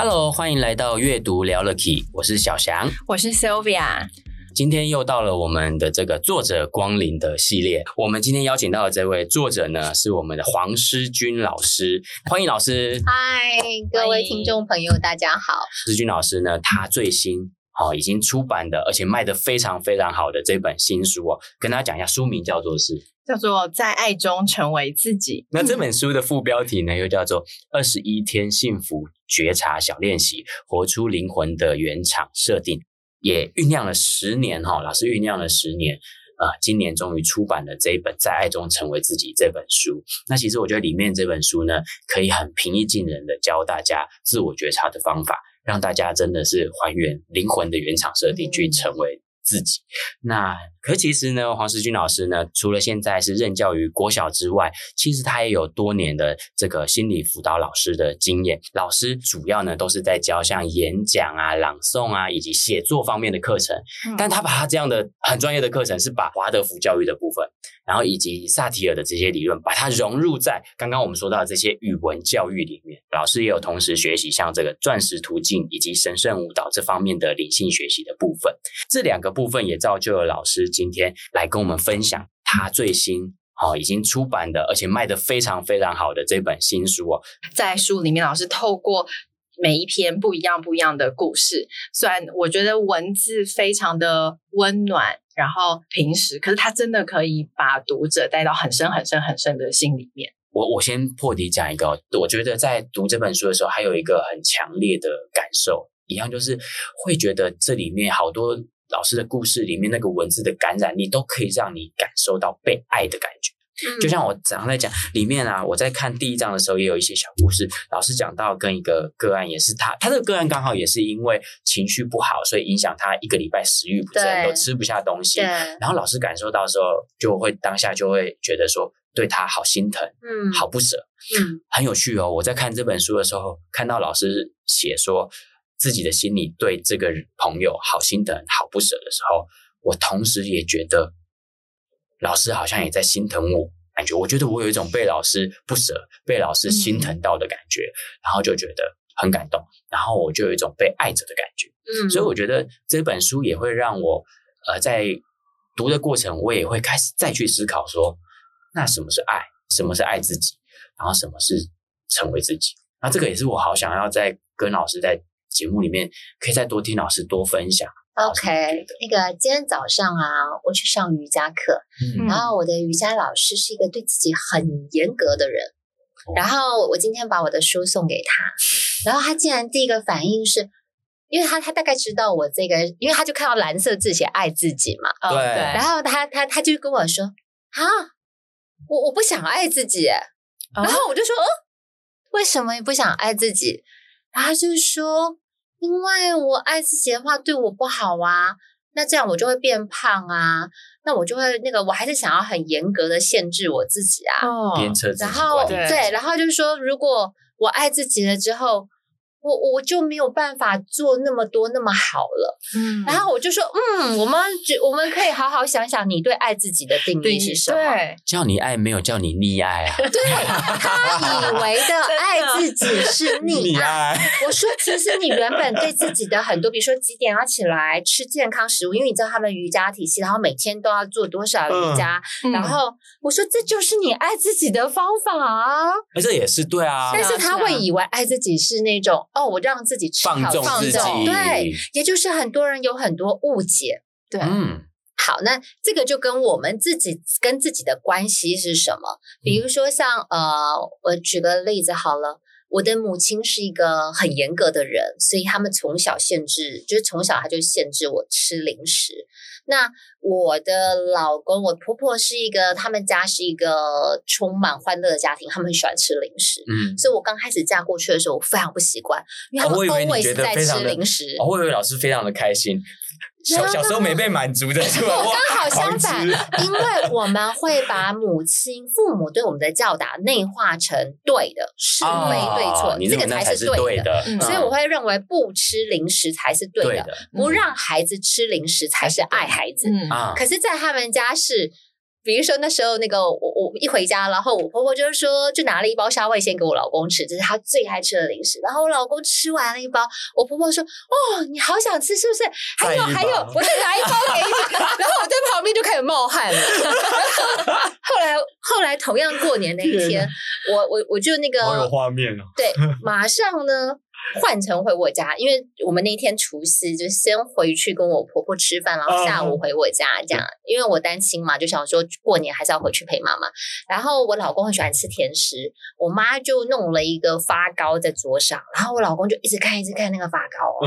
Hello，欢迎来到阅读聊了 Key，我是小翔，我是 Sylvia。今天又到了我们的这个作者光临的系列。我们今天邀请到的这位作者呢，是我们的黄诗君老师。欢迎老师。嗨，各位听众朋友，大家好。诗君老师呢，他最新哦已经出版的，而且卖的非常非常好的这本新书哦，跟大家讲一下，书名叫做是。叫做在爱中成为自己。那这本书的副标题呢，又叫做《二十一天幸福觉察小练习，活出灵魂的原厂设定》，也酝酿了十年哈，老师酝酿了十年，呃，今年终于出版了这一本《在爱中成为自己》这本书。那其实我觉得里面这本书呢，可以很平易近人的教大家自我觉察的方法，让大家真的是还原灵魂的原厂设定，去成为。自己，那可其实呢，黄世军老师呢，除了现在是任教于国小之外，其实他也有多年的这个心理辅导老师的经验。老师主要呢都是在教像演讲啊、朗诵啊以及写作方面的课程，嗯、但他把他这样的很专业的课程，是把华德福教育的部分。然后以及萨提尔的这些理论，把它融入在刚刚我们说到的这些语文教育里面。老师也有同时学习像这个钻石途径以及神圣舞蹈这方面的灵性学习的部分。这两个部分也造就了老师今天来跟我们分享他最新哦已经出版的，而且卖的非常非常好的这本新书哦。在书里面，老师透过每一篇不一样不一样的故事，虽然我觉得文字非常的温暖。然后平时，可是他真的可以把读者带到很深很深很深的心里面。我我先破题讲一个，我觉得在读这本书的时候，还有一个很强烈的感受，一样就是会觉得这里面好多老师的故事里面那个文字的感染力，都可以让你感受到被爱的感觉。就像我早上在讲里面啊，我在看第一章的时候，也有一些小故事。老师讲到跟一个个案，也是他，他这个个案刚好也是因为情绪不好，所以影响他一个礼拜食欲不振，都吃不下东西。然后老师感受到的时候，就会当下就会觉得说，对他好心疼，嗯，好不舍，嗯，很有趣哦。我在看这本书的时候，看到老师写说自己的心里对这个朋友好心疼、好不舍的时候，我同时也觉得。老师好像也在心疼我，感觉我觉得我有一种被老师不舍、被老师心疼到的感觉，嗯、然后就觉得很感动，然后我就有一种被爱着的感觉。嗯，所以我觉得这本书也会让我，呃，在读的过程，我也会开始再去思考说，那什么是爱？什么是爱自己？然后什么是成为自己？那这个也是我好想要在跟老师在节目里面可以再多听老师多分享。OK，那个今天早上啊，我去上瑜伽课，嗯、然后我的瑜伽老师是一个对自己很严格的人，嗯、然后我今天把我的书送给他，然后他竟然第一个反应是，因为他他大概知道我这个，因为他就看到蓝色字写爱自己嘛，对，然后他他他就跟我说啊，我我不想爱自己，然后我就说，为什么你不想爱自己？然后他就说。因为我爱自己的话，对我不好啊，那这样我就会变胖啊，那我就会那个，我还是想要很严格的限制我自己啊。哦，鞭策自己。然后对，对，然后就是说，如果我爱自己了之后。我我就没有办法做那么多那么好了，嗯，然后我就说，嗯，我们我们可以好好想想，你对爱自己的定义是什么？对，叫你爱没有叫你溺爱啊？对，他以为的 爱自己是溺 爱。我说，其实你原本对自己的很多，比如说几点要起来吃健康食物，因为你知道他们瑜伽体系，然后每天都要做多少瑜伽，然后我说这就是你爱自己的方法啊。哎，这也是对啊，但是他会以为爱自己是那种。哦，我让自己吃好放纵自己，对，也就是很多人有很多误解，对，嗯，好，那这个就跟我们自己跟自己的关系是什么？比如说像呃，我举个例子好了，我的母亲是一个很严格的人，所以他们从小限制，就是从小他就限制我吃零食。那我的老公，我婆婆是一个，他们家是一个充满欢乐的家庭，他们很喜欢吃零食。嗯，所以我刚开始嫁过去的时候，我非常不习惯，因为他们 always 在吃零食。我以为老师非常的开心。小小时候没被满足的，是吧？我刚好相反，因为我们会把母亲、父母对我们的教导内化成对的，是非对错，这个才是对的。所以我会认为不吃零食才是对的，不让孩子吃零食才是爱孩子。可是，在他们家是。比如说那时候那个我我一回家，然后我婆婆就是说就拿了一包虾味先给我老公吃，这是他最爱吃的零食。然后我老公吃完了一包，我婆婆说：“哦，你好想吃是不是？还有还有，我再拿一包给你。”然后我在旁边就开始冒汗了。后来后来同样过年那一天，我我我就那个好有画面哦。对，马上呢。换成回我家，因为我们那天除夕就先回去跟我婆婆吃饭，然后下午回我家这样。Uh, 因为我担心嘛，就想说过年还是要回去陪妈妈。然后我老公很喜欢吃甜食，我妈就弄了一个发糕在桌上，然后我老公就一直看一直看那个发糕。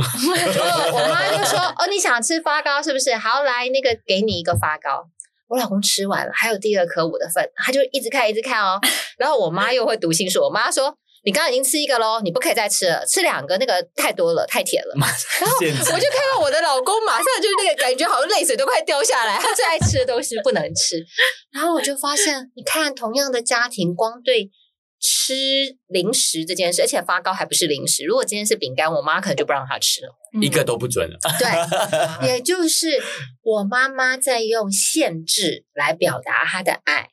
我妈就说：“哦，你想吃发糕是不是？好，来那个给你一个发糕。”我老公吃完了，还有第二颗我的份，他就一直看一直看哦。然后我妈又会读心术，我妈说。你刚刚已经吃一个喽，你不可以再吃了，吃两个那个太多了，太甜了。然后我就看到我的老公马上就那个感觉，好像泪水都快掉下来。他最爱吃的东西不能吃，然后我就发现，你看同样的家庭，光对吃零食这件事，而且发糕还不是零食。如果今天是饼干，我妈可能就不让他吃了，一个都不准了。对，也就是我妈妈在用限制来表达她的爱。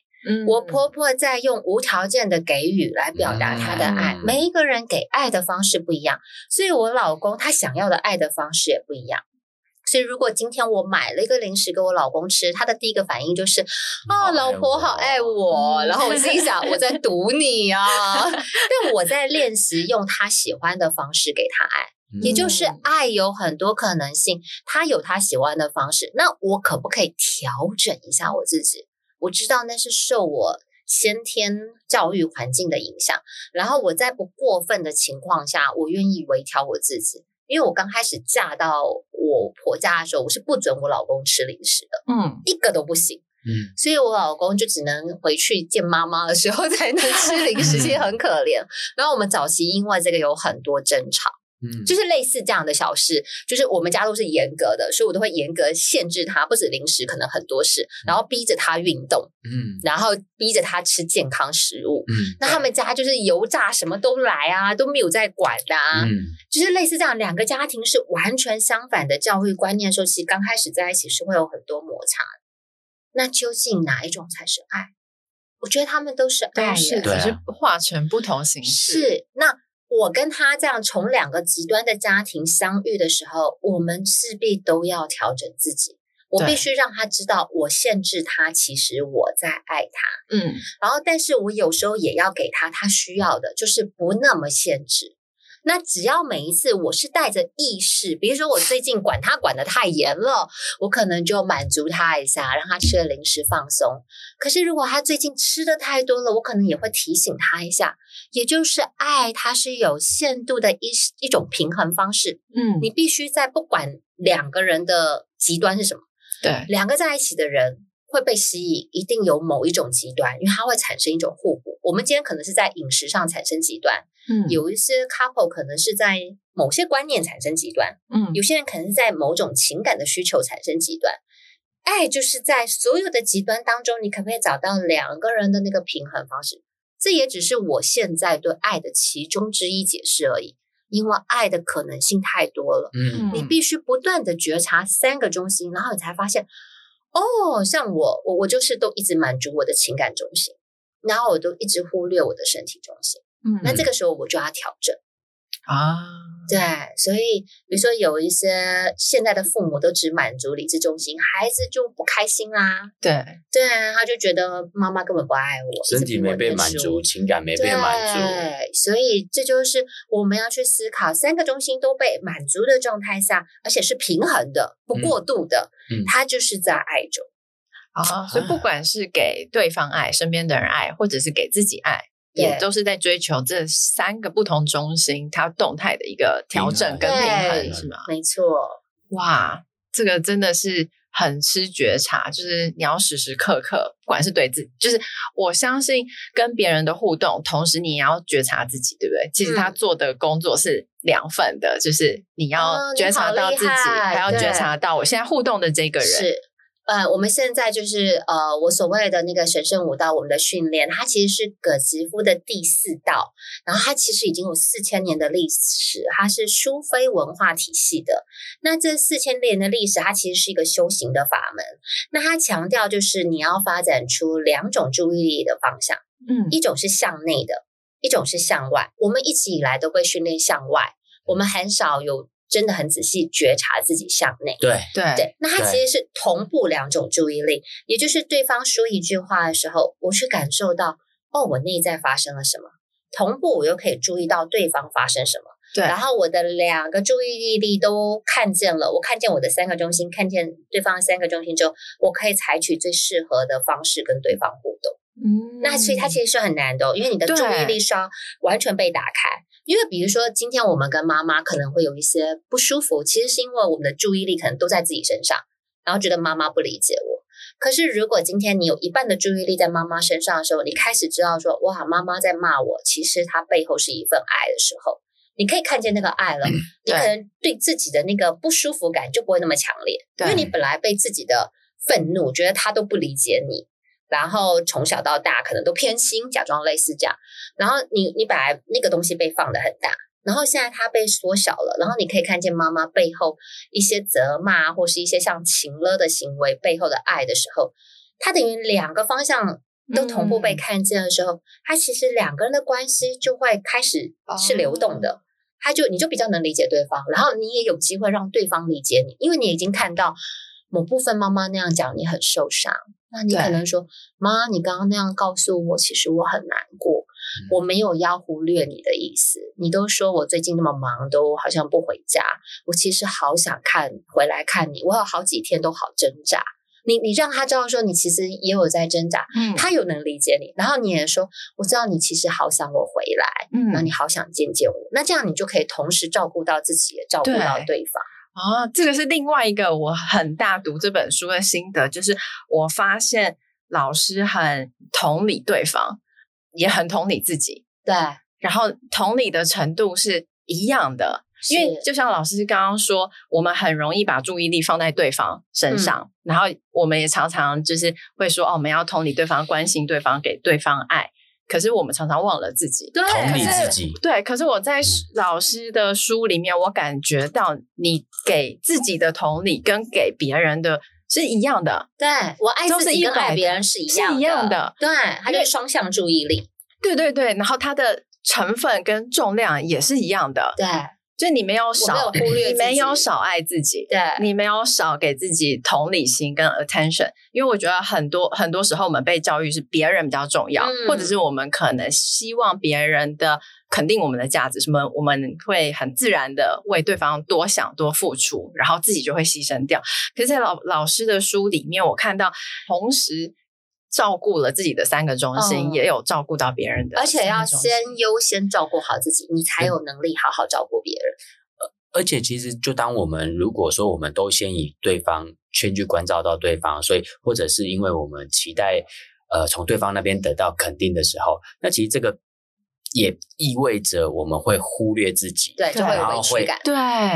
我婆婆在用无条件的给予来表达她的爱，嗯、每一个人给爱的方式不一样，所以我老公他想要的爱的方式也不一样。所以如果今天我买了一个零食给我老公吃，他的第一个反应就是啊，老婆好爱我，然后我心想我在堵你啊，但我在练习用他喜欢的方式给他爱，也就是爱有很多可能性，他有他喜欢的方式，那我可不可以调整一下我自己？我知道那是受我先天教育环境的影响，然后我在不过分的情况下，我愿意微调我自己。因为我刚开始嫁到我婆家的时候，我是不准我老公吃零食的，嗯，一个都不行，嗯，所以我老公就只能回去见妈妈的时候 才能吃零食，其实很可怜。然后我们早期因为这个有很多争吵。嗯，就是类似这样的小事，就是我们家都是严格的，所以我都会严格限制他，不止零食，可能很多事，然后逼着他运动，嗯，然后逼着他吃健康食物，嗯，那他们家就是油炸什么都来啊，都没有在管的啊，嗯，就是类似这样，两个家庭是完全相反的教育观念，的时候其实刚开始在一起是会有很多摩擦的。那究竟哪一种才是爱？我觉得他们都是爱，是只是化成不同形式。是那。我跟他这样从两个极端的家庭相遇的时候，我们势必都要调整自己。我必须让他知道，我限制他，其实我在爱他。嗯，然后，但是我有时候也要给他他需要的，就是不那么限制。那只要每一次我是带着意识，比如说我最近管他管的太严了，我可能就满足他一下，让他吃了零食放松。可是如果他最近吃的太多了，我可能也会提醒他一下。也就是爱，它是有限度的一一种平衡方式。嗯，你必须在不管两个人的极端是什么，对，两个在一起的人。会被吸引，一定有某一种极端，因为它会产生一种互补。我们今天可能是在饮食上产生极端，嗯，有一些 couple 可能是在某些观念产生极端，嗯，有些人可能是在某种情感的需求产生极端。爱就是在所有的极端当中，你可不可以找到两个人的那个平衡方式？这也只是我现在对爱的其中之一解释而已，因为爱的可能性太多了，嗯，你必须不断的觉察三个中心，然后你才发现。哦，像我，我我就是都一直满足我的情感中心，然后我都一直忽略我的身体中心。嗯，那这个时候我就要调整啊。对，所以比如说有一些现在的父母都只满足理智中心，孩子就不开心啦。对，对，他就觉得妈妈根本不爱我，身体没被满足，情感没被满足。对，所以这就是我们要去思考，三个中心都被满足的状态下，而且是平衡的，不过度的，嗯，他就是在爱中。啊，所以不管是给对方爱，身边的人爱，或者是给自己爱。也都是在追求这三个不同中心它动态的一个调整跟平衡，是吗？没错。哇，这个真的是。很吃觉察，就是你要时时刻刻，不管是对自己，就是我相信跟别人的互动，同时你也要觉察自己，对不对？其实他做的工作是两份的，嗯、就是你要觉察到自己，还要觉察到我现在互动的这个人。是。呃，我们现在就是呃，我所谓的那个神圣舞蹈，我们的训练，它其实是葛吉夫的第四道，然后它其实已经有四千年的历史，它是苏菲文化体系的。那这四千年的历史，它其实是一个修行的法门。那它强调就是你要发展出两种注意力的方向，嗯，一种是向内的，一种是向外。我们一直以来都被训练向外，我们很少有。真的很仔细觉察自己向内，对对对。那它其实是同步两种注意力，也就是对方说一句话的时候，我去感受到哦，我内在发生了什么，同步我又可以注意到对方发生什么。对，然后我的两个注意力都看见了，我看见我的三个中心，看见对方的三个中心之后，我可以采取最适合的方式跟对方互动。嗯，那所以它其实是很难的哦，因为你的注意力是要完全被打开。因为比如说，今天我们跟妈妈可能会有一些不舒服，其实是因为我们的注意力可能都在自己身上，然后觉得妈妈不理解我。可是如果今天你有一半的注意力在妈妈身上的时候，你开始知道说，哇，妈妈在骂我，其实她背后是一份爱的时候，你可以看见那个爱了，你可能对自己的那个不舒服感就不会那么强烈，因为你本来被自己的愤怒觉得他都不理解你。然后从小到大可能都偏心，假装类似这样。然后你你本来那个东西被放的很大，然后现在它被缩小了。然后你可以看见妈妈背后一些责骂或是一些像情勒的行为背后的爱的时候，它等于两个方向都同步被看见的时候，它其实两个人的关系就会开始是流动的。他就你就比较能理解对方，然后你也有机会让对方理解你，因为你已经看到某部分妈妈那样讲，你很受伤。那你可能说，妈，你刚刚那样告诉我，其实我很难过。嗯、我没有要忽略你的意思。你都说我最近那么忙，都好像不回家。我其实好想看回来看你，我有好几天都好挣扎。你你让他知道说，你其实也有在挣扎，嗯，他有能理解你。然后你也说，我知道你其实好想我回来，嗯，那你好想见见我。那这样你就可以同时照顾到自己，也照顾到对方。啊、哦，这个是另外一个我很大读这本书的心得，就是我发现老师很同理对方，也很同理自己，对，然后同理的程度是一样的，因为就像老师刚刚说，我们很容易把注意力放在对方身上，嗯、然后我们也常常就是会说，哦，我们要同理对方，关心对方，给对方爱。可是我们常常忘了自己，对，同理自己。对，可是我在老师的书里面，我感觉到你给自己的同理跟给别人的是一样的。对，我爱自己跟爱别人是一样的，是一样的。对，它就是双向注意力。对对对，然后它的成分跟重量也是一样的。对。就你没有少没有忽略，你没有少爱自己，对，你没有少给自己同理心跟 attention，因为我觉得很多很多时候我们被教育是别人比较重要，嗯、或者是我们可能希望别人的肯定我们的价值，什么我们会很自然的为对方多想多付出，然后自己就会牺牲掉。可是，在老老师的书里面，我看到同时。照顾了自己的三个中心，嗯、也有照顾到别人的，而且要先优先照顾好自己，你才有能力好好照顾别人。而且，其实就当我们如果说我们都先以对方先去关照到对方，所以或者是因为我们期待呃从对方那边得到肯定的时候，那其实这个也意味着我们会忽略自己，对，就会有委屈感，对。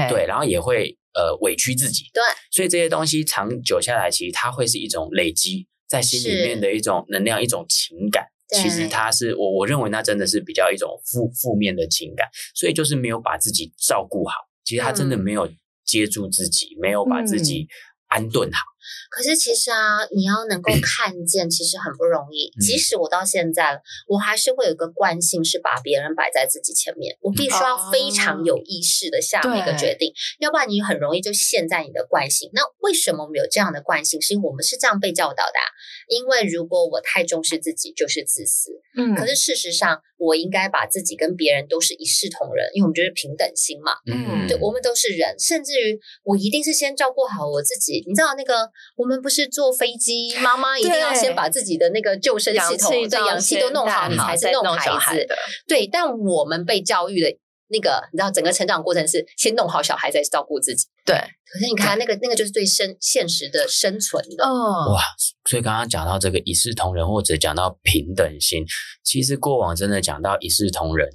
对，然后也会呃委屈自己，对，所以这些东西长久下来，其实它会是一种累积。在心里面的一种能量，一种情感，其实他是我我认为那真的是比较一种负负面的情感，所以就是没有把自己照顾好，其实他真的没有接住自己，嗯、没有把自己安顿好。可是其实啊，你要能够看见，其实很不容易。嗯、即使我到现在了，我还是会有个惯性，是把别人摆在自己前面。我必须要非常有意识的下一个决定，哦、要不然你很容易就陷在你的惯性。那为什么我们有这样的惯性？是因为我们是这样被教导的、啊。因为如果我太重视自己，就是自私。嗯。可是事实上，我应该把自己跟别人都是一视同仁，因为我们就是平等心嘛。嗯。对，我们都是人，甚至于我一定是先照顾好我自己。你知道那个。我们不是坐飞机，妈妈一定要先把自己的那个救生系统、对氧气都弄好，你才是弄孩子的。对，但我们被教育的那个，你知道，整个成长过程是先弄好小孩，再照顾自己。对，可是你看那个那个就是最生现实的生存的。哇，所以刚刚讲到这个一视同仁，或者讲到平等心，其实过往真的讲到一视同仁。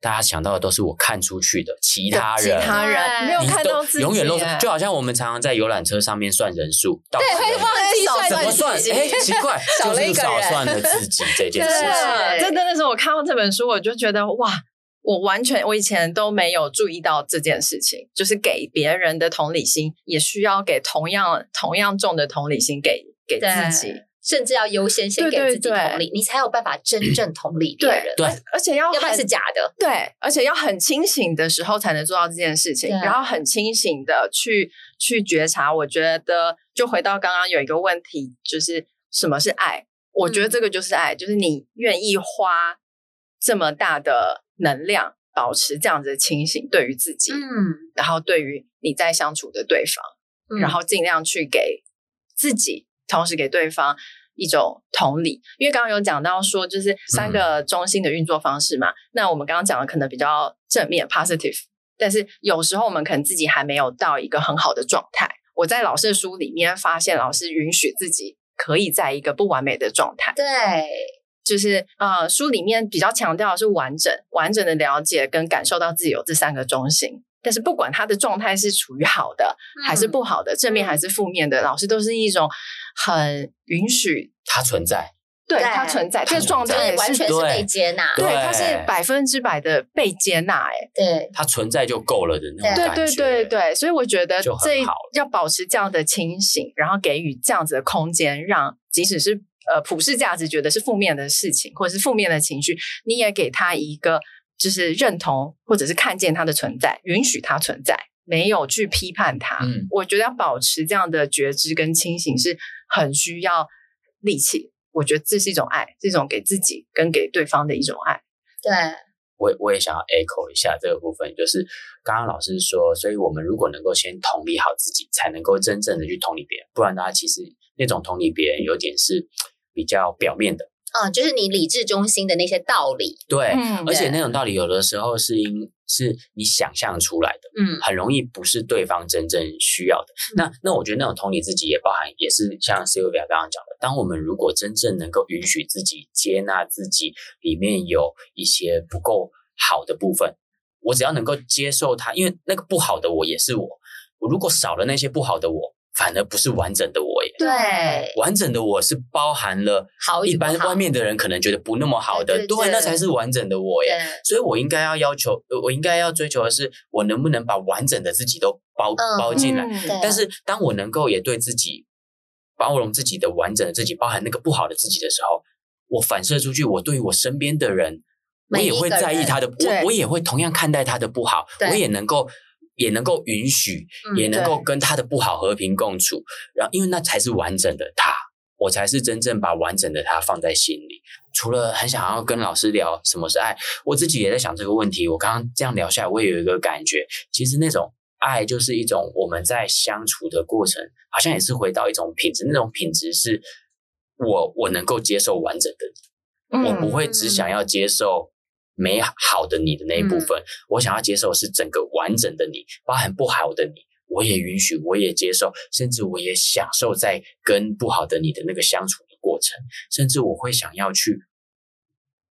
大家想到的都是我看出去的其他人，其他人没有看到自己，永远都是就好像我们常常在游览车上面算人数，对，会忘记算怎么算？哎，奇怪，就是少算了自己 这件事情。这真的是我看到这本书，我就觉得哇，我完全我以前都没有注意到这件事情，就是给别人的同理心，也需要给同样同样重的同理心给给自己。甚至要优先先给自己同理，对对对，你才有办法真正 同理别人。对，而且要要不然是假的。对，而且要很清醒的时候才能做到这件事情，然后很清醒的去去觉察。我觉得，就回到刚刚有一个问题，就是什么是爱？我觉得这个就是爱，嗯、就是你愿意花这么大的能量，保持这样子的清醒，对于自己，嗯，然后对于你在相处的对方，嗯、然后尽量去给自己。同时给对方一种同理，因为刚刚有讲到说，就是三个中心的运作方式嘛。嗯、那我们刚刚讲的可能比较正面 positive，但是有时候我们可能自己还没有到一个很好的状态。我在老师的书里面发现，老师允许自己可以在一个不完美的状态。对，就是呃，书里面比较强调的是完整、完整的了解跟感受到自己有这三个中心。但是不管他的状态是处于好的还是不好的，嗯、正面还是负面的，老师都是一种很允许他存在，对他存在，这个状态完全是被接纳，对，他是百分之百的被接纳，哎，对，他存在就够了的那种感觉，对对对对，所以我觉得这要保持这样的清醒，然后给予这样子的空间，让即使是呃普世价值觉得是负面的事情或者是负面的情绪，你也给他一个。就是认同，或者是看见它的存在，允许它存在，没有去批判它。嗯，我觉得要保持这样的觉知跟清醒是很需要力气。我觉得这是一种爱，这种给自己跟给对方的一种爱。对，我我也想要 echo 一下这个部分，就是刚刚老师说，所以我们如果能够先同理好自己，才能够真正的去同理别人，不然的话，其实那种同理别人有点是比较表面的。啊、哦，就是你理智中心的那些道理，对，嗯、而且那种道理有的时候是因是你想象出来的，嗯，很容易不是对方真正需要的。嗯、那那我觉得那种同理自己也包含，也是像 Sylvia 刚刚讲的，当我们如果真正能够允许自己接纳自己里面有一些不够好的部分，我只要能够接受它，因为那个不好的我也是我，我如果少了那些不好的我。反而不是完整的我耶，对，完整的我是包含了一般外面的人可能觉得不那么好的，对，那才是完整的我耶。所以我应该要要求，我应该要追求的是，我能不能把完整的自己都包包进来。但是当我能够也对自己包容自己的完整的自己，包含那个不好的自己的时候，我反射出去，我对于我身边的人，我也会在意他的，我我也会同样看待他的不好，我也能够。也能够允许，也能够跟他的不好和平共处，嗯、然后因为那才是完整的他，我才是真正把完整的他放在心里。除了很想要跟老师聊什么是爱，我自己也在想这个问题。我刚刚这样聊下来，我也有一个感觉，其实那种爱就是一种我们在相处的过程，好像也是回到一种品质。那种品质是我我能够接受完整的，嗯、我不会只想要接受。美好的你的那一部分，嗯、我想要接受是整个完整的你，包含不好的你，我也允许，我也接受，甚至我也享受在跟不好的你的那个相处的过程，甚至我会想要去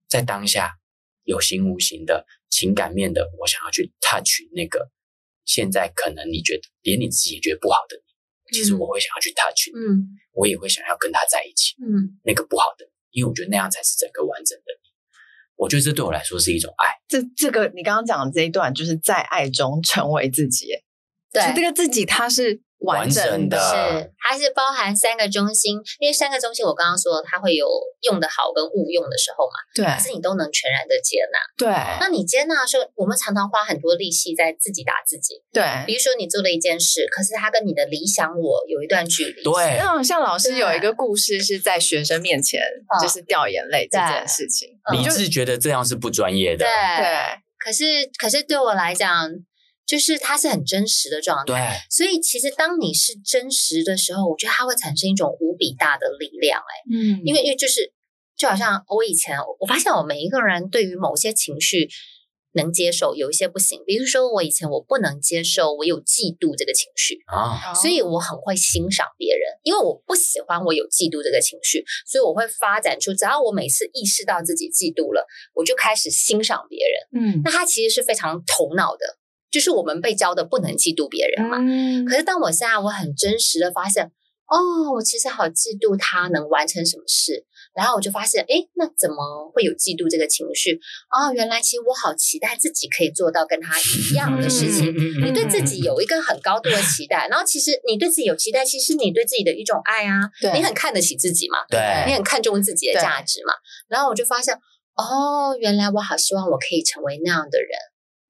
在当下有形无形的情感面的，我想要去 touch 那个现在可能你觉得连你自己也觉得不好的你，其实我会想要去 touch，嗯，我也会想要跟他在一起，嗯，那个不好的，因为我觉得那样才是整个完整的你。我觉得这对我来说是一种爱。这这个你刚刚讲的这一段，就是在爱中成为自己。对，这个自己他是。完整的，是它是包含三个中心，因为三个中心我刚刚说它会有用的好跟误用的时候嘛，对，可是你都能全然的接纳，对，那你接纳的时候，我们常常花很多力气在自己打自己，对，比如说你做了一件事，可是它跟你的理想我有一段距离，对，像像老师有一个故事是在学生面前就是掉眼泪这件事情，理智觉得这样是不专业的，对，可是可是对我来讲。就是它是很真实的状态。对，所以其实当你是真实的时候，我觉得它会产生一种无比大的力量。哎，嗯，因为因为就是就好像我以前我发现我每一个人对于某些情绪。能接受有一些不行，比如说我以前我不能接受我有嫉妒这个情绪啊，所以我很会欣赏别人，因为我不喜欢我有嫉妒这个情绪，所以我会发展出只要我每次意识到自己嫉妒了，我就开始欣赏别人。嗯，那他其实是非常头脑的，就是我们被教的不能嫉妒别人嘛。嗯，可是当我现在我很真实的发现。哦，我其实好嫉妒他能完成什么事，然后我就发现，哎，那怎么会有嫉妒这个情绪？哦，原来其实我好期待自己可以做到跟他一样的事情。你对自己有一个很高度的期待，然后其实你对自己有期待，其实你对自己的一种爱啊，你很看得起自己嘛，对，你很看重自己的价值嘛。然后我就发现，哦，原来我好希望我可以成为那样的人，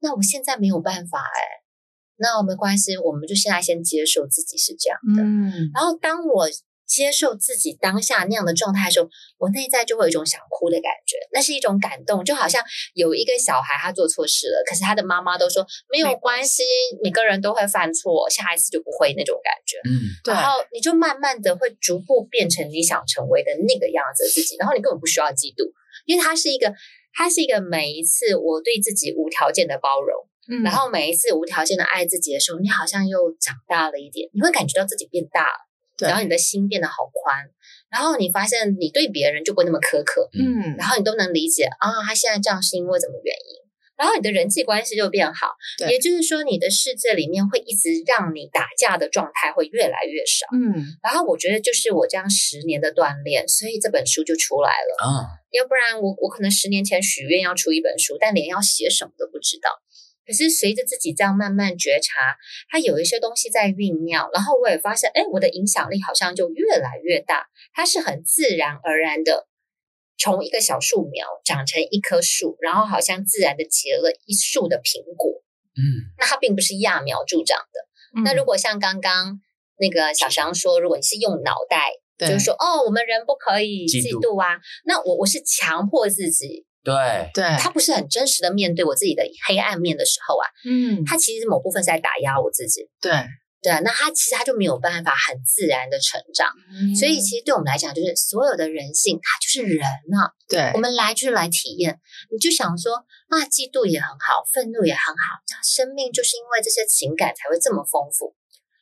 那我现在没有办法诶。那没关系，我们就现在先接受自己是这样的。嗯，然后当我接受自己当下那样的状态的时候，我内在就会有一种想哭的感觉，那是一种感动，就好像有一个小孩他做错事了，可是他的妈妈都说没有关系，每个人都会犯错，下一次就不会那种感觉。嗯，对。然后你就慢慢的会逐步变成你想成为的那个样子的自己，然后你根本不需要嫉妒，因为它是一个，它是一个每一次我对自己无条件的包容。嗯，然后每一次无条件的爱自己的时候，你好像又长大了一点，你会感觉到自己变大了，对，然后你的心变得好宽，然后你发现你对别人就不会那么苛刻，嗯，然后你都能理解啊，他现在这样是因为什么原因，然后你的人际关系就变好，也就是说你的世界里面会一直让你打架的状态会越来越少，嗯，然后我觉得就是我这样十年的锻炼，所以这本书就出来了啊，要不然我我可能十年前许愿要出一本书，但连要写什么都不知道。可是随着自己这样慢慢觉察，它有一些东西在酝酿，然后我也发现，哎，我的影响力好像就越来越大。它是很自然而然的，从一个小树苗长成一棵树，然后好像自然的结了一树的苹果。嗯，那它并不是揠苗助长的。嗯、那如果像刚刚那个小翔说，如果你是用脑袋，就是说，哦，我们人不可以嫉妒啊，妒那我我是强迫自己。对对，他不是很真实的面对我自己的黑暗面的时候啊，嗯，他其实某部分是在打压我自己，对对，那他其实他就没有办法很自然的成长，嗯，所以其实对我们来讲，就是所有的人性，它就是人啊，对，我们来就是来体验，你就想说啊，嫉妒也很好，愤怒也很好，生命就是因为这些情感才会这么丰富。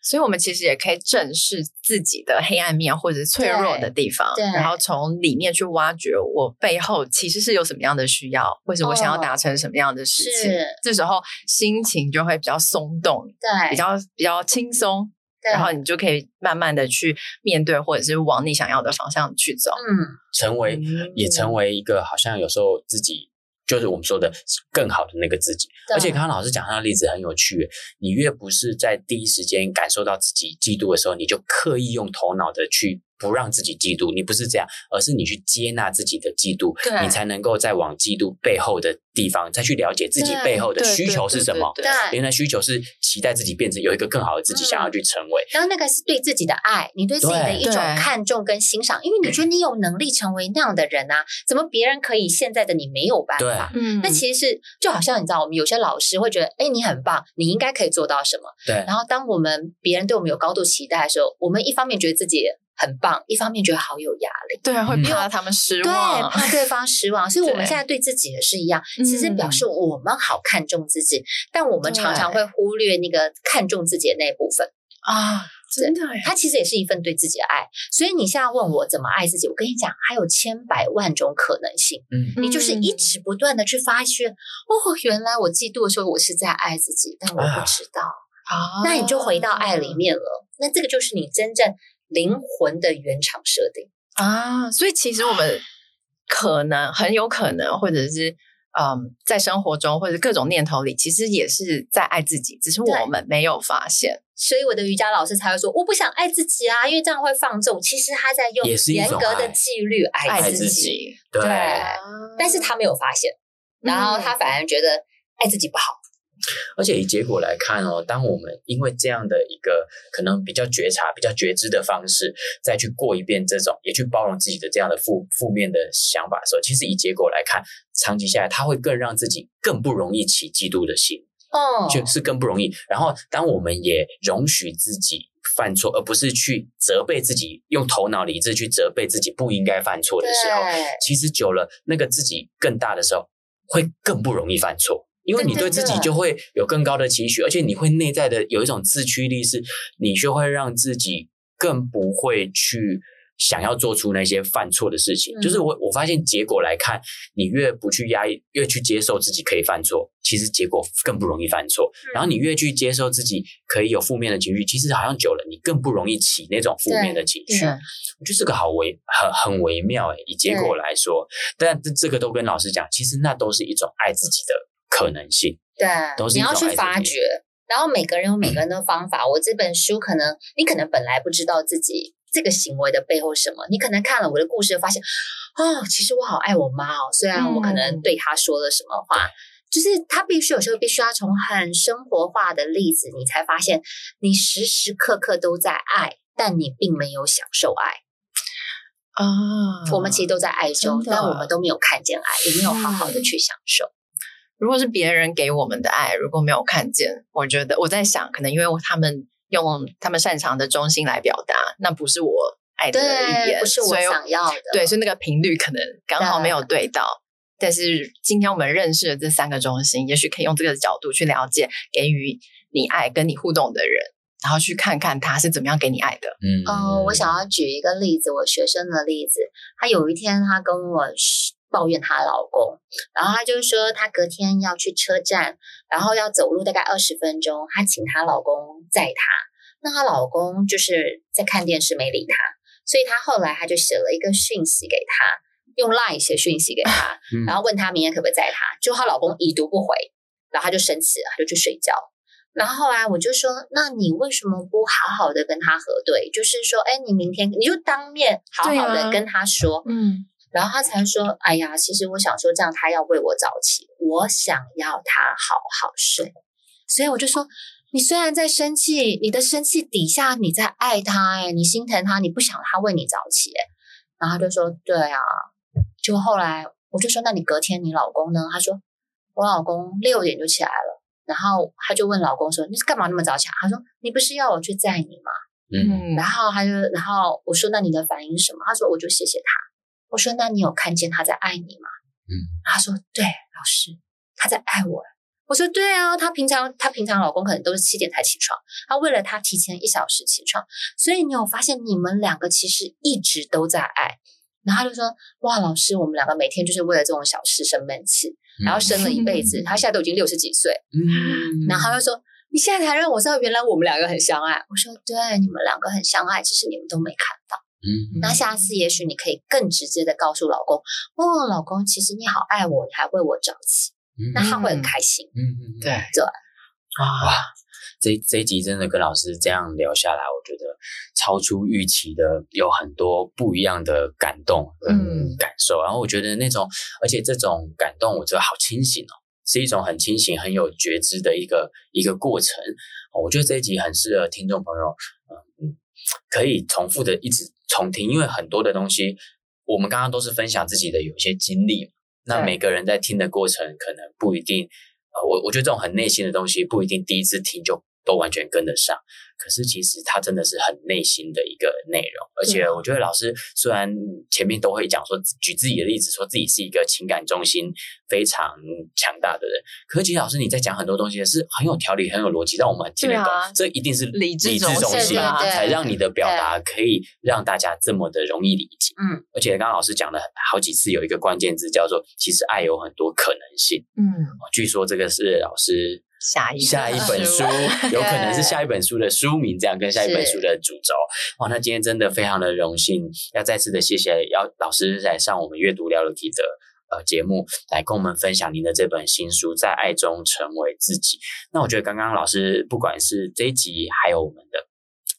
所以，我们其实也可以正视自己的黑暗面或者是脆弱的地方，然后从里面去挖掘我背后其实是有什么样的需要，或者我想要达成什么样的事情。哦、这时候心情就会比较松动，对，比较比较轻松，对然后你就可以慢慢的去面对，或者是往你想要的方向去走。嗯，成为也成为一个好像有时候自己。就是我们说的更好的那个自己，而且刚刚老师讲他的例子很有趣。你越不是在第一时间感受到自己嫉妒的时候，你就刻意用头脑的去。不让自己嫉妒，你不是这样，而是你去接纳自己的嫉妒，你才能够再往嫉妒背后的地方再去了解自己背后的需求是什么。对，原来需求是期待自己变成有一个更好的自己，想要去成为。然后那个是对自己的爱，你对自己的一种看重跟欣赏，因为你觉得你有能力成为那样的人啊，怎么别人可以，现在的你没有办法？嗯，那其实是就好像你知道，我们有些老师会觉得，哎，你很棒，你应该可以做到什么？对。然后当我们别人对我们有高度期待的时候，我们一方面觉得自己。很棒，一方面觉得好有压力，对，会怕他们失望，对，怕对方失望，所以我们现在对自己也是一样，其实表示我们好看重自己，但我们常常会忽略那个看重自己的那部分啊，真的，它其实也是一份对自己的爱。所以你现在问我怎么爱自己，我跟你讲，还有千百万种可能性，嗯，你就是一直不断的去发现，哦，原来我嫉妒的时候，我是在爱自己，但我不知道，啊，那你就回到爱里面了，那这个就是你真正。灵魂的原厂设定。啊，所以其实我们 可能很有可能，或者是嗯，在生活中或者各种念头里，其实也是在爱自己，只是我们没有发现。所以我的瑜伽老师才会说，我不想爱自己啊，因为这样会放纵。其实他在用严格的纪律爱自己，自己。对，对，但是他没有发现，然后他反而觉得爱自己不好。而且以结果来看哦，当我们因为这样的一个可能比较觉察、比较觉知的方式，再去过一遍这种，也去包容自己的这样的负负面的想法的时候，其实以结果来看，长期下来，它会更让自己更不容易起嫉妒的心。哦，就是更不容易。然后，当我们也容许自己犯错，而不是去责备自己，用头脑理智去责备自己不应该犯错的时候，其实久了，那个自己更大的时候，会更不容易犯错，因为你对自己就会有更高的期许，而且你会内在的有一种自驱力，是你就会让自己更不会去。想要做出那些犯错的事情，嗯、就是我我发现结果来看，你越不去压抑，越去接受自己可以犯错，其实结果更不容易犯错。嗯、然后你越去接受自己可以有负面的情绪，其实好像久了，你更不容易起那种负面的情绪。我觉得这个好微很很微妙诶，以结果来说，但这这个都跟老师讲，其实那都是一种爱自己的可能性。对，都是你要去发掘。然后每个人有每个人的方法。嗯、我这本书可能你可能本来不知道自己。这个行为的背后什么？你可能看了我的故事，发现哦，其实我好爱我妈哦。虽然我可能对她说了什么话，嗯、就是他必须有时候必须要从很生活化的例子，你才发现你时时刻刻都在爱，但你并没有享受爱啊。我们其实都在爱中，但我们都没有看见爱，也没有好好的去享受。如果是别人给我们的爱，如果没有看见，我觉得我在想，可能因为他们。用他们擅长的中心来表达，那不是我爱的语言，不是我想要的。对，所以那个频率可能刚好没有对到。对但是今天我们认识了这三个中心，也许可以用这个角度去了解给予你爱、跟你互动的人，然后去看看他是怎么样给你爱的。嗯，哦，我想要举一个例子，我学生的例子。他有一天，他跟我抱怨她老公，然后她就说她隔天要去车站，然后要走路大概二十分钟，她请她老公载她。那她老公就是在看电视没理她，所以她后来她就写了一个讯息给她，用 LINE 写讯息给她，然后问她明天可不可以载她。就她老公已读不回，然后她就生气了，她就去睡觉。然后后来我就说，那你为什么不好好的跟他核对？就是说，哎，你明天你就当面好好的跟他说，嗯。然后他才说：“哎呀，其实我想说，这样他要为我早起，我想要他好好睡。所以我就说，你虽然在生气，你的生气底下你在爱他，哎，你心疼他，你不想他为你早起，哎。然后他就说：对啊。就后来我就说，那你隔天你老公呢？他说，我老公六点就起来了。然后他就问老公说：你是干嘛那么早起来？他说：你不是要我去载你吗？嗯。然后他就，然后我说：那你的反应是什么？他说：我就谢谢他。”我说：“那你有看见他在爱你吗？”嗯，他说：“对，老师，他在爱我。”我说：“对啊，他平常他平常老公可能都是七点才起床，他为了他提前一小时起床，所以你有发现你们两个其实一直都在爱。”然后他就说：“哇，老师，我们两个每天就是为了这种小事生闷气，然后生了一辈子，他现在都已经六十几岁。”嗯，然后他就说：“你现在才让我知道，原来我们两个很相爱。”我说：“对，你们两个很相爱，只是你们都没看到。”嗯，那下次也许你可以更直接的告诉老公，哦，老公，其实你好爱我，你还为我着急，嗯、那他会很开心。嗯嗯，对对。哇，这这一集真的跟老师这样聊下来，我觉得超出预期的，有很多不一样的感动跟感受。嗯、然后我觉得那种，而且这种感动，我觉得好清醒哦，是一种很清醒、很有觉知的一个一个过程。我觉得这一集很适合听众朋友，嗯嗯，可以重复的一直。重听，因为很多的东西，我们刚刚都是分享自己的有一些经历，那每个人在听的过程，可能不一定，呃，我我觉得这种很内心的东西，不一定第一次听就。都完全跟得上，可是其实他真的是很内心的一个内容，而且我觉得老师虽然前面都会讲说举自己的例子，说自己是一个情感中心非常强大的人，可是其实老师你在讲很多东西是很有条理、很有逻辑，让我们听得懂。啊、这一定是理智中心才让你的表达可以让大家这么的容易理解。嗯，而且刚刚老师讲了好几次，有一个关键字叫做“其实爱有很多可能性”。嗯，据说这个是老师。下一下一本书，有可能是下一本书的书名，这样跟下一本书的主轴。哇，那今天真的非常的荣幸，要再次的谢谢要老师来上我们阅读聊聊题的呃节目，来跟我们分享您的这本新书《在爱中成为自己》。那我觉得刚刚老师不管是这一集，还有我们的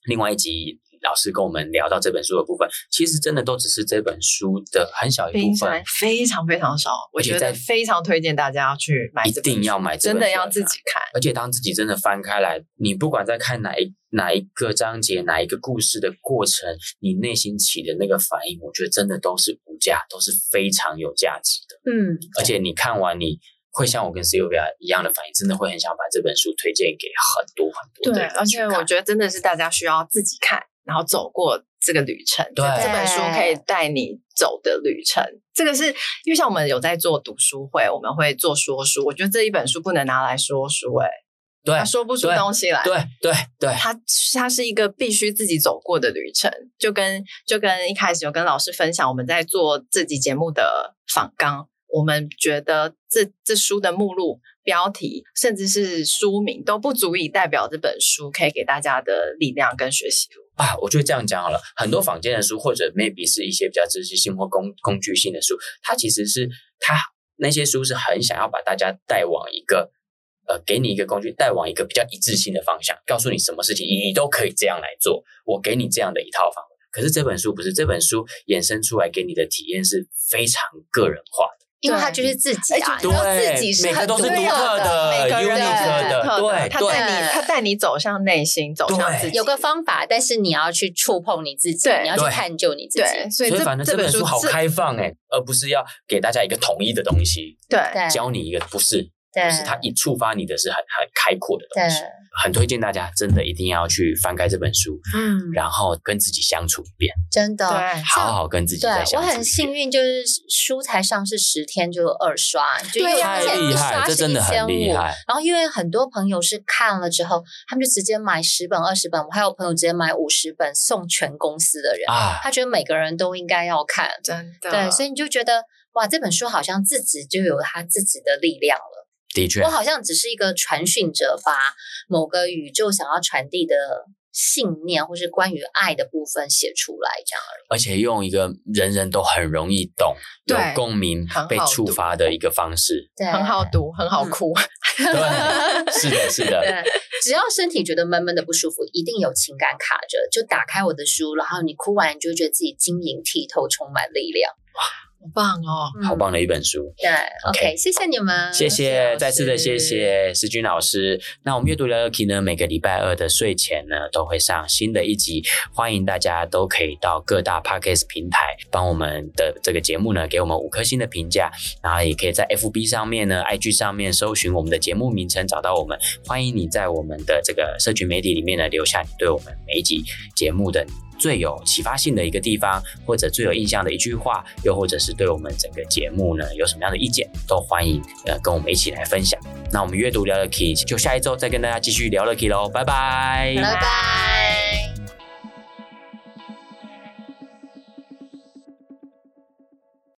另外一集。老师跟我们聊到这本书的部分，其实真的都只是这本书的很小一部分，非常非常少。我觉得非常推荐大家要去买，一定要买，真的要自己看。而且当自己真的翻开来，你不管在看哪一哪一个章节、哪一个故事的过程，你内心起的那个反应，我觉得真的都是无价，都是非常有价值的。嗯，而且你看完你。会像我跟 Sylvia 一样的反应，真的会很想把这本书推荐给很多很多的人。对，而且我觉得真的是大家需要自己看，然后走过这个旅程。对，这本书可以带你走的旅程。这个是因为像我们有在做读书会，我们会做说书。我觉得这一本书不能拿来说书，哎，对，他说不出东西来。对对对，它它是一个必须自己走过的旅程，就跟就跟一开始有跟老师分享，我们在做这集节目的访纲。我们觉得这这书的目录、标题，甚至是书名都不足以代表这本书可以给大家的力量跟学习啊。我就这样讲好了，很多坊间的书或者 maybe 是一些比较知识性或工工具性的书，它其实是它那些书是很想要把大家带往一个呃，给你一个工具，带往一个比较一致性的方向，告诉你什么事情你都可以这样来做。我给你这样的一套方法，可是这本书不是，这本书衍生出来给你的体验是非常个人化的。因为他就是自己啊，对，自己是很独特的，每个人的，对，他带你，他带你走向内心，走向自己。有个方法，但是你要去触碰你自己，你要去探究你自己。所以，反正这本书好开放哎，而不是要给大家一个统一的东西，对，教你一个不是。就是它一触发你的是很很开阔的东西，对很推荐大家真的一定要去翻开这本书，嗯，然后跟自己相处一遍，真的，对好好跟自己再相处。对，我很幸运，就是书才上市十天就二刷，就太厉害，这真的很厉害。然后因为很多朋友是看了之后，他们就直接买十本、二十本，我还有朋友直接买五十本送全公司的人啊，他觉得每个人都应该要看，真的，对，所以你就觉得哇，这本书好像自己就有他自己的力量了。的确，我好像只是一个传讯者，把某个宇宙想要传递的信念，或是关于爱的部分写出来，这样而已。而且用一个人人都很容易懂、有共鸣、被触发的一个方式，对，很好读，很好哭。对，是的，是的。对，只要身体觉得闷闷的不舒服，一定有情感卡着，就打开我的书，然后你哭完，你就会觉得自己晶莹剔透，充满力量。哇！好棒哦，好棒的一本书。对，OK，谢谢你们，谢谢，再次的谢谢思均老师。那我们阅读聊乐 KEY 呢，每个礼拜二的睡前呢，都会上新的一集，欢迎大家都可以到各大 Podcast 平台帮我们的这个节目呢，给我们五颗星的评价，然后也可以在 FB 上面呢、IG 上面搜寻我们的节目名称，找到我们。欢迎你在我们的这个社群媒体里面呢，留下你对我们每一集节目的。最有启发性的一个地方，或者最有印象的一句话，又或者是对我们整个节目呢，有什么样的意见，都欢迎呃跟我们一起来分享。那我们阅读聊乐 KEY，就下一周再跟大家继续聊乐 KEY 喽，拜拜，拜拜。